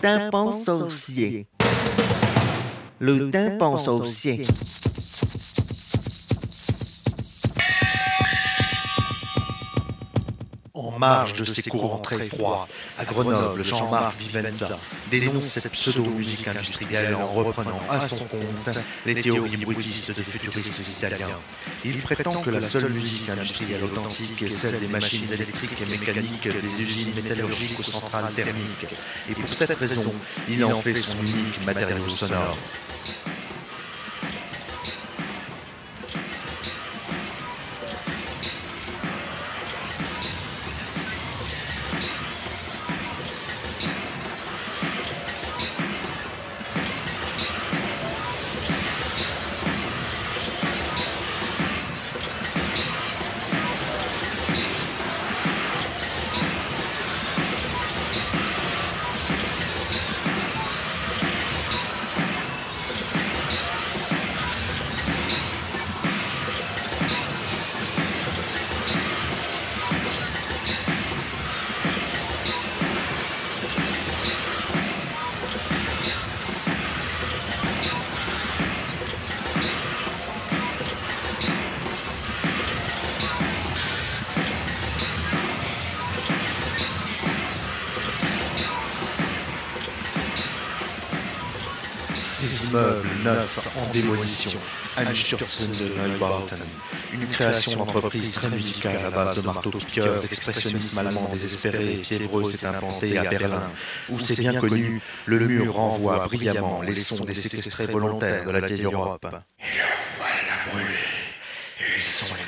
tympan saucier. Le tympan saucier. En marge de ces courants très froids, à Grenoble, Jean-Marc Vivenza dénonce cette pseudo-musique industrielle en reprenant à son compte les théories bruitistes des futuristes italiens. Il prétend que la seule musique industrielle authentique est celle des machines électriques et mécaniques des usines métallurgiques aux centrales thermiques. Et pour cette raison, il en fait son unique matériau sonore. Des immeubles neufs en démolition. Neubauten. Une création d'entreprise très musicale à base de marteaux-piqueurs, d'expressionnisme allemand désespéré et fiévreux s'est implantée à Berlin, où c'est bien connu, le mur renvoie brillamment les sons des séquestrés volontaires de la vieille Europe. Et le voilà. Ils sont les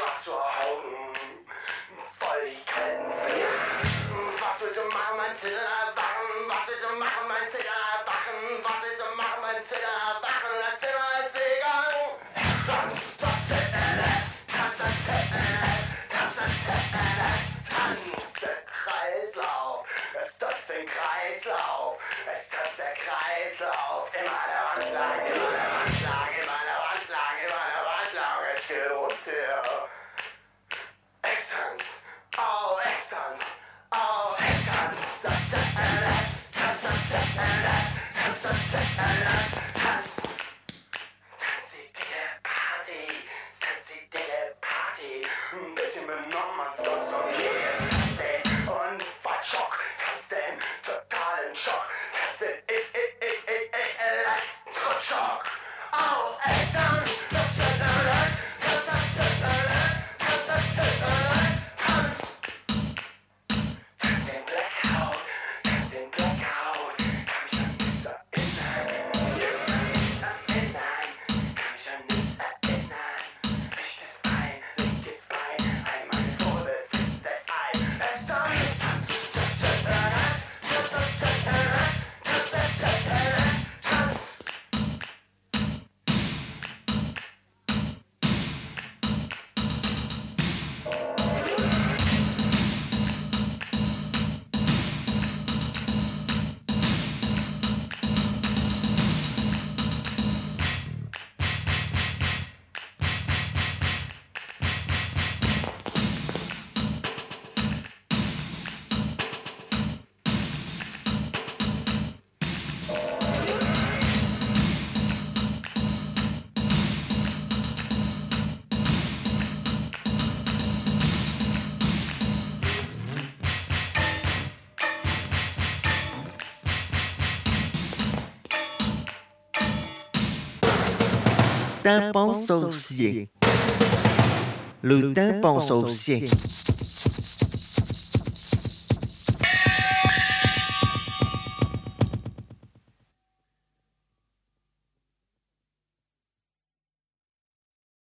schwarze Augen, voll die. Was willst du machen, mein Zitter erwachen? Was willst du machen, mein Zitter erwachen? Was willst du machen, mein Zitter erwachen? Lass dir mal Zigarren. Tanz das ZNS, das ZNS, tanz das ZNS, tanz. Der Kreislauf, es tanzt den Kreislauf, es tanzt der Kreislauf. Immer der lang, immer der Wand Schock, das ist den totalen Schock, das ist Tympan saucier. Le tympan saucier.